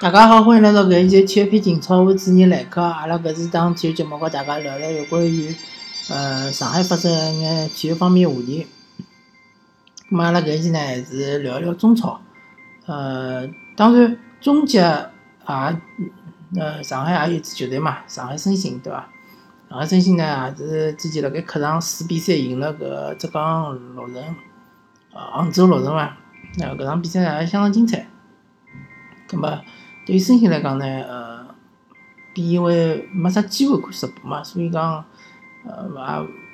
大家好，欢迎来到搿一期体育篇情操，我主持人来客。阿拉搿是档体育节目，和大家聊聊有关于呃上海发生一眼体育方面话题。咁阿拉搿一期呢，还是聊一聊中超。呃，当然中甲也呃上海也有支球队嘛，上海申鑫，对伐？上海申鑫呢，也是之前辣盖客场四比三赢了搿浙江绿城，呃杭州绿城伐？那搿场比赛也相当精彩。葛末对于申鑫来讲呢，呃，比因为没啥机会看直播嘛，所以讲呃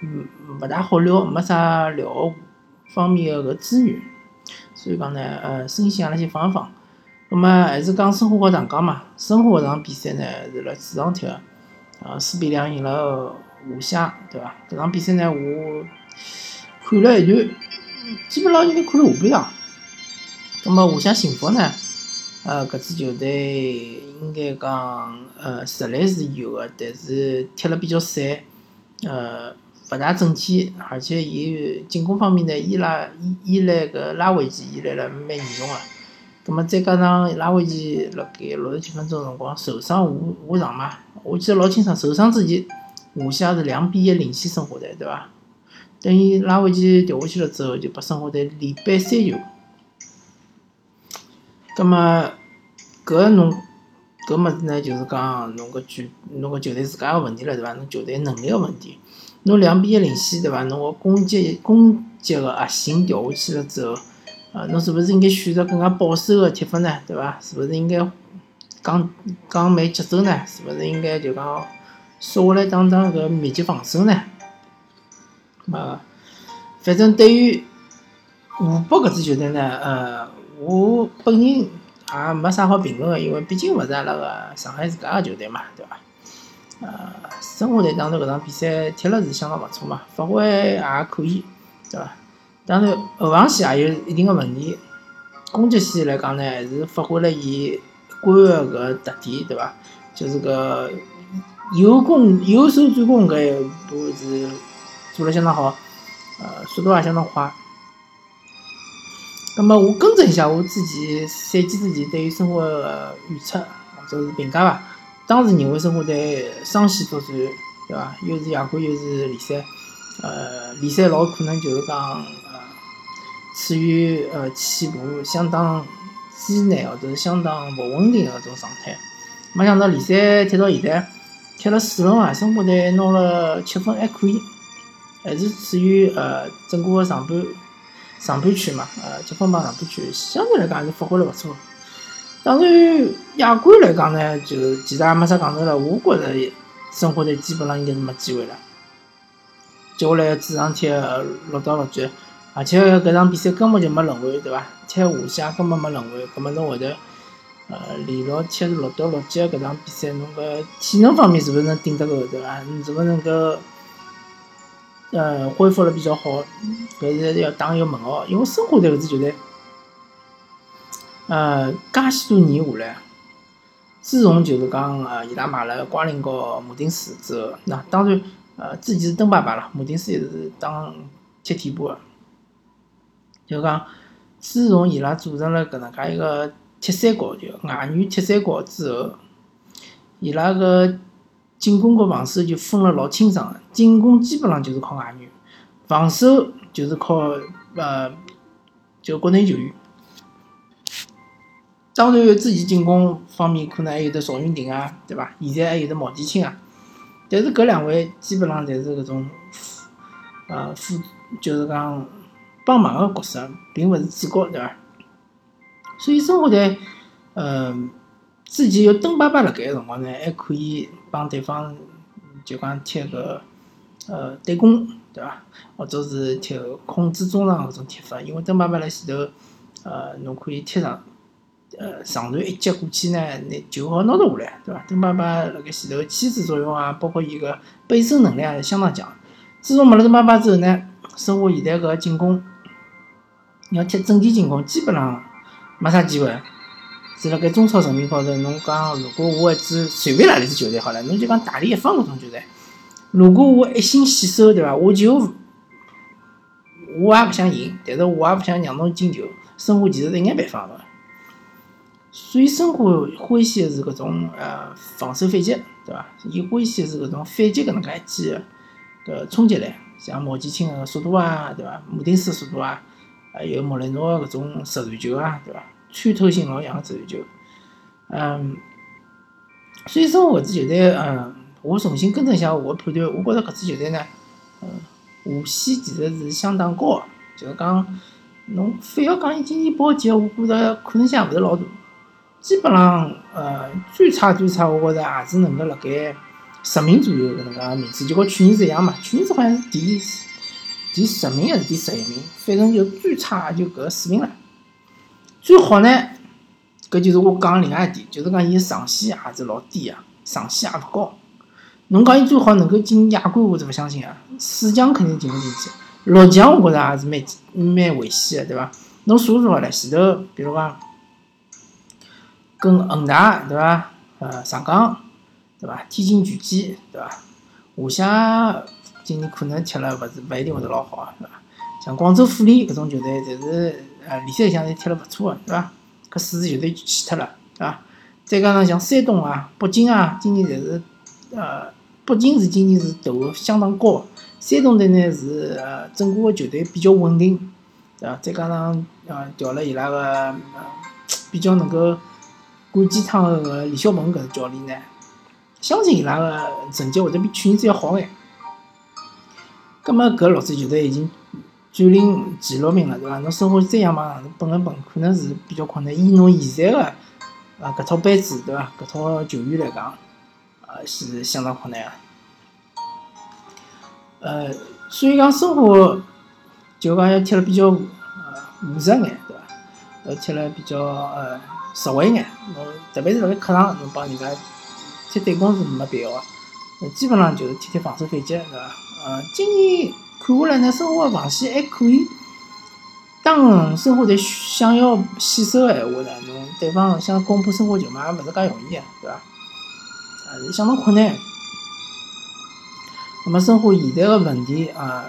也勿大好聊，没啥聊方面个搿资源，所以讲呢，呃，申鑫阿拉先放一放。葛末还是讲申花和上港嘛，申花搿场比赛呢是辣主场踢个，呃，四比两赢了华夏，对伐？搿场比赛呢，我看了一段，基本上应该看了下半场。葛末华夏幸福呢？呃，搿支球队应该讲，呃，实力是有个，但是踢了比较散，呃，勿大整齐，而且伊进攻方面呢，依赖依依赖搿拉维奇依赖了蛮严重个。葛末再加上拉维奇辣盖六十几分钟辰光受伤下下场嘛，我记得老清爽，受伤之前，华夏是两比一领先申花队，对伐？等于拉维奇调下去了之后，就拨申花队连扳三球。葛末搿侬搿物事呢，就是讲侬搿球侬搿球队自家个问题了，对伐？侬球队能力个问题。侬两比一领先，对伐？侬个攻击攻击个核心调下去了之后，呃，侬是勿是应该选择更加保守个踢法呢？对伐？是勿是应该降降慢节奏呢？是勿是应该就讲缩下来打打搿密集防守呢？呃，反正对于湖北搿支球队呢，呃。我本人也没啥好评论个，因为毕竟勿是阿拉个上海自家个球队嘛，对伐？呃，申花队当然搿场比赛踢了是相当勿错嘛，发挥也可以，对伐？当然后防线也有一定个问题，攻击线来讲呢，还是发挥了伊官个搿特点，对伐？就是搿有攻有守转攻搿一步是做了相当好，呃，速度也相当快。那么我更正一下我自己赛季之前对于申花的预测或者是评价吧。当时认为申花队双线作战，对伐？又是亚冠又是联赛，呃，联赛老可能就是讲呃处于呃起步相当艰难或者是相当勿稳定的种状态。没想到联赛踢到现在，踢了四轮啊，申花队拿了七分还可以，还是处于呃整个上半。上半区嘛，呃，积分榜上半区相对来讲还是发挥了勿错。当然，亚冠来讲呢，就其实也没啥讲头了。我觉着申花队基本上应该是没机会了。接下来主场踢六到六局，而且搿场比赛根本就没轮换，对伐？踢华夏根本没轮换，葛末侬会头呃连续踢六到六局搿场比赛，侬搿体能方面是勿是能顶得够，对伐？你是勿是能够？呃，恢复了比较好，搿是要打一个问号，因为申花队搿支球队，呃，介许多年下来，自从就是讲呃，伊拉买了瓜林和马丁斯之后，那当然，呃，之前是登巴巴了，马丁斯也是当踢替补的，就讲自从伊拉组成了搿能介一个铁三角，就外援铁三角之后，伊拉个。进攻和防守就分了老清爽，进攻基本上就是靠外援，防守就是靠呃就国内球员。当然，自己进攻方面可能还有的赵云霆啊，对伐？现在还有的毛剑卿啊，但是搿两位基本上侪是搿种呃辅，就是讲帮忙的角色，并勿是主角，对伐？所以生活在呃。之前有登巴巴辣盖个辰光呢，还可以帮对方就讲踢个呃对攻，对伐？或者是踢控制中场搿种踢法，因为登巴巴辣前头，呃，侬可以踢上，呃，上传一接过去呢，拿球好拿得下来，对伐？登巴巴辣盖前头牵制作用啊，包括伊个背身能力也是相当强。自从没了登巴巴之后呢，申花现在搿进攻要踢整体进攻，基本上没啥机会。是辣盖中超层面高头，侬讲如果我一支随便哪里支球队好了，侬就讲大连一方搿种球队，如果我一心死守，对伐？我就我也勿想赢，但是我也勿想让侬进球，申花其实是一眼办法没。所以申花欢喜的是搿种呃防守反击，对伐？伊欢喜的是搿种反击搿能介一记搿冲击力，像莫吉钦个速度啊，对伐？穆丁斯速度啊，还有莫雷诺搿种直传球啊，对伐？穿透性老强个足球，嗯，所以说，我搿支球队，嗯，我重新更正一下我个判断，我觉着搿支球队呢，嗯，下限其实是相当高个，就是讲侬非要讲伊今年保级，我觉着可能性也勿是老大。基本上，呃，最差最差，我觉着也是能够辣盖十名左右搿能介名次，就跟去年是一样嘛。去年子好像是第第十名还是第十一名，反正就最差也就搿四名了。最好呢，搿就是我讲另外一点，就是讲伊上限也是老低啊，上限也勿高。侬讲伊最好能够进亚冠，我是勿相信啊。四强肯定进勿进去，六强我觉着也是蛮蛮危险的，对伐？侬数数好了，前头比如讲。跟恒大对伐？呃，上港对伐？天津权健对伐？华夏今年可能踢了勿是勿一定会得老好，对伐？像广州富力搿种球队，侪是啊联赛里向侪踢了勿错个，对伐？搿四支球队就去脱了，对伐？再加上像山东啊、北京啊，今年侪是呃，北京是今年是投相当高，山东队呢是呃整个个球队比较稳定，对伐？再加上呃调了伊拉个呃比较能够。管鸡汤个李霄鹏搿个教练呢，相信伊拉个成绩会得比去年子要好眼。葛末搿六支球队已经占领前六名了，对伐？侬申花再想往上头蹦一蹦，可能是比较困难。以侬现在个啊搿套班子，对伐？搿套球员来讲，呃是相当困难个。呃，所以讲申花就讲要踢了比较呃务实眼，对伐？要踢了比较呃。实惠眼，侬特别是辣盖客场，侬帮人家踢对攻是没必要个。基本上就是踢踢防守反击，对伐？呃，今年看下来呢，申花防线还可以。当申花队想要险守个闲话呢，侬对方想攻破生活球嘛，也勿是介容易个，对伐？还是相当困难。那么生活现在个问题啊，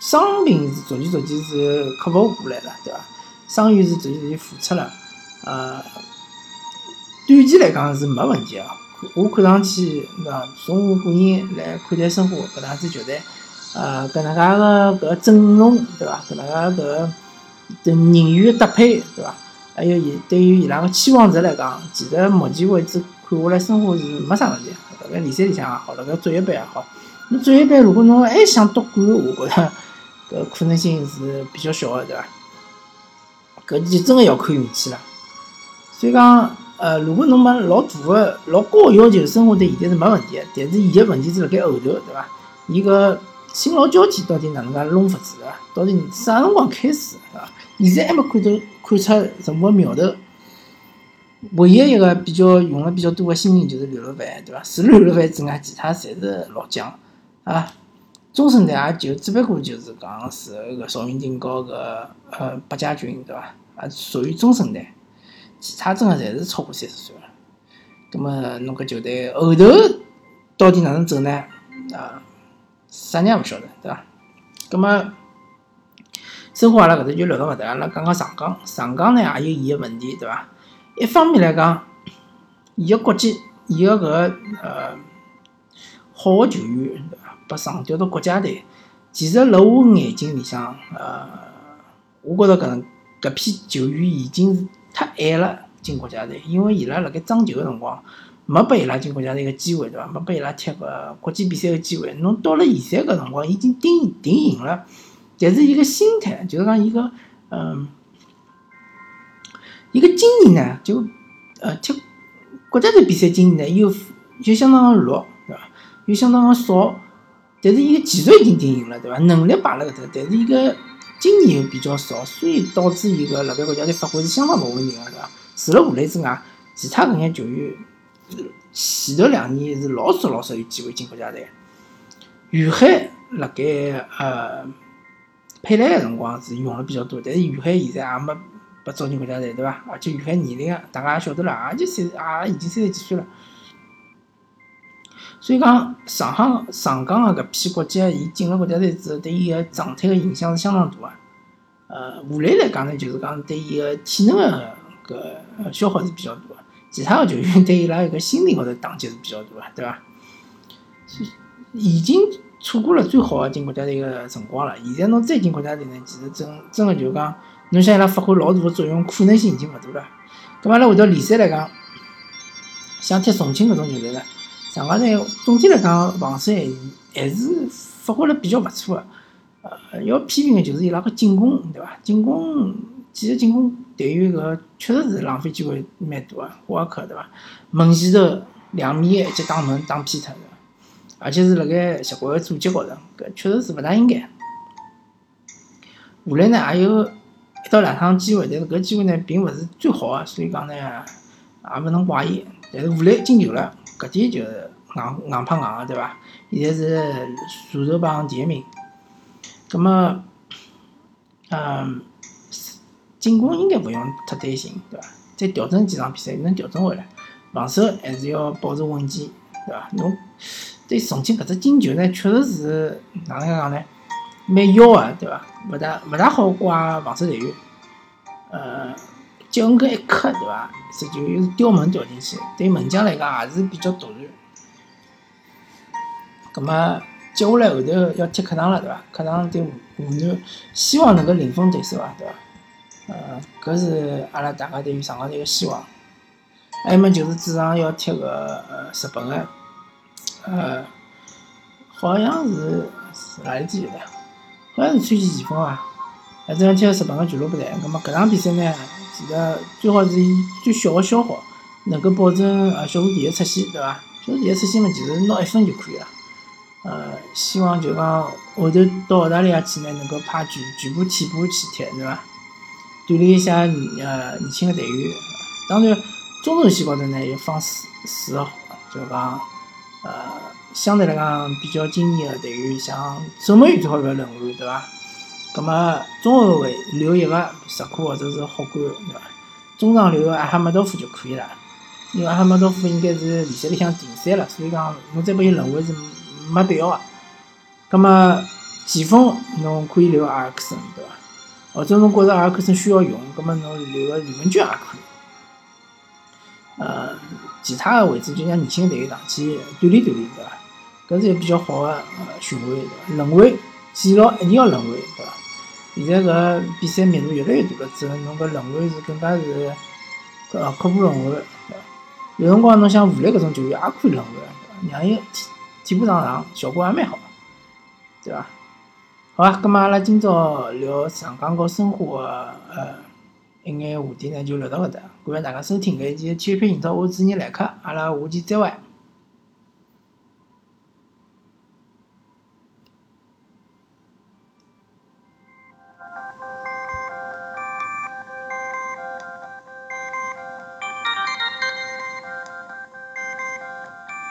伤病是逐渐逐渐是克服过来了，对伐？伤员是逐渐逐渐复出了。呃，短期来讲是没问题个。我看上去，那从我个人来看待生活搿两支球队，呃，搿能介个搿阵容，对伐？搿能介搿人员搭配，对伐？还有伊对于伊拉个期望值来讲，其实目前为止看下来，申花是没啥问题。辣盖联赛里向也好，辣盖职业杯也好，侬职业杯如果侬还想夺冠，我觉着搿可能性是比较小个，对伐？搿就真个要看运气了。所以讲，呃，如果侬没老大个、老高个要求，申花队现在是没问题个。但是伊个问题是辣盖后头，对伐？伊搿新老交替到底哪能介弄法子啊？到底啥辰光开始，啊？现在还没看到看出什么苗头。唯一一个比较用了比较多个新人就是刘乐凡，对伐？除了刘乐凡之外，其他侪是老将啊。中生代也就只不过就是讲是个邵云金和个呃白家军，对伐？啊，属于中生代。其他真个侪是超过三十岁了，葛么侬搿球队后头到底哪能走呢？啊，啥人也勿晓得，对伐？葛么申花阿拉搿搭就聊到搿搭，阿拉讲讲上港。上港呢也有伊个问题，对伐？一方面来讲，伊个国际，伊个搿个呃好个球员，对伐？被上调到国家队，其实辣我眼睛里向，呃，我觉着搿能搿批球员已经是。太晚了进国家队，因为伊拉辣盖争球个辰光，没拨伊拉进国家队个机会，对伐？没拨伊拉踢个国际比赛个机会。侬到了现在搿辰光，已经定定型了。但是伊个心态，就是讲伊个，嗯，一个经验呢，就呃踢国家队比赛经验呢，又又相当个弱，对伐？又相当个少。但是伊个技术已经定型了，对伐？能力摆辣搿搭，但是伊个。经验又比较少，所以导致伊个辣盖国家队发挥是相当勿稳定个，对伐？除了吴磊之外，其他搿眼球员前头两年是老少老少有机会进国家队。于海辣盖呃佩莱个辰光是用了比较多，但是于海现在也没被招进国家队，对伐？而且于海年龄啊，大家也晓得了，也就三也已经三十几岁了。所以讲，上杭上港个搿批国脚，伊进了国家队之后，对伊个状态个影响是相当大个。呃，武磊来讲呢，就是讲对伊个体能个搿消耗是比较大个。其他个球员对伊拉一个心理高头打击是比较大个，对伐？已经错过了最好的进国家队个辰光了。现在侬再进国家队呢，其实真真个就是讲，侬想伊拉发挥老大个作用，可能性已经勿大了。咁阿拉回到联赛来讲，像踢重庆搿种球队呢，上港队总体来讲防守还是发挥了比较勿错个。呃，要批评的就是伊拉个进攻，对伐？进攻其实进攻对于搿确实是浪费机会蛮大个，沃克对伐？门前头两米一记打门打偏脱，而且是辣盖协会个组织高头，搿确实是勿大应该。下来呢也有一到两趟机会，但是搿机会呢并勿是最好个，所以讲呢也勿能怪伊。但是后来进球了，搿点就是硬硬碰硬个，对伐？现在是射手榜第一名。葛么，嗯，进攻应该勿用太担心，对伐？再调整几场比赛能调整回来，防守还是要保持稳健，对伐？侬对重庆搿只进球呢，确实是哪能讲呢？蛮妖个，对伐？勿大勿大好怪防守队员。呃，脚搿一刻，对伐？这就又是吊门吊进去，对门将来讲也是比较突然。葛么？接下来后头要踢客场了，对伐？客场对湖南，希望能够零封对手啊，对伐？呃，搿是阿拉大家对于上港队个希望。还有么就是主场要踢个呃日本个，呃，好像是是哪一支球队？好像是川崎前锋啊。还这样踢个日本个俱乐部队。那么搿场比赛呢，其实最好是以最小个消耗，能够保证呃小组第一出线，对伐？小组第一出线嘛，其实拿一分就可以了。呃，希望就讲后头到澳大利亚去呢，能够派全全部替补去踢，对伐？锻炼一下呃年轻的队员。当然，中轴线高头呢，有放四四个，就讲呃相对来讲比较经验的队员，像守门员最好勿要轮换，对伐？葛么中后卫留一个石库或者是霍管，对伐？中场留个阿哈梅多夫就可以了，因为阿哈梅多夫应该是联赛里向停赛了，所以讲侬再拨伊轮换是。没必要啊。葛么前锋侬可以留阿尔克森，对伐？或者侬觉着阿尔克森需要用，葛么侬留个李文娟也可以。呃，其他的位置就像年轻队员上去锻炼锻炼，对伐？搿是一个比较好的呃循环，对伐？轮换，记牢一定要轮换，对伐？现在搿比赛密度越来越大了之后，侬搿轮换是更加是呃刻不轮换，对伐？有辰光侬像武磊搿种球员也可以轮换，对伐？让伊。替补上场效果也蛮好，对伐？好啊，葛末阿拉今朝聊长江和申花个呃一眼话题呢，就聊到搿搭。感谢大家收听搿一期体育频道，我是主持人来客，阿拉下期再会。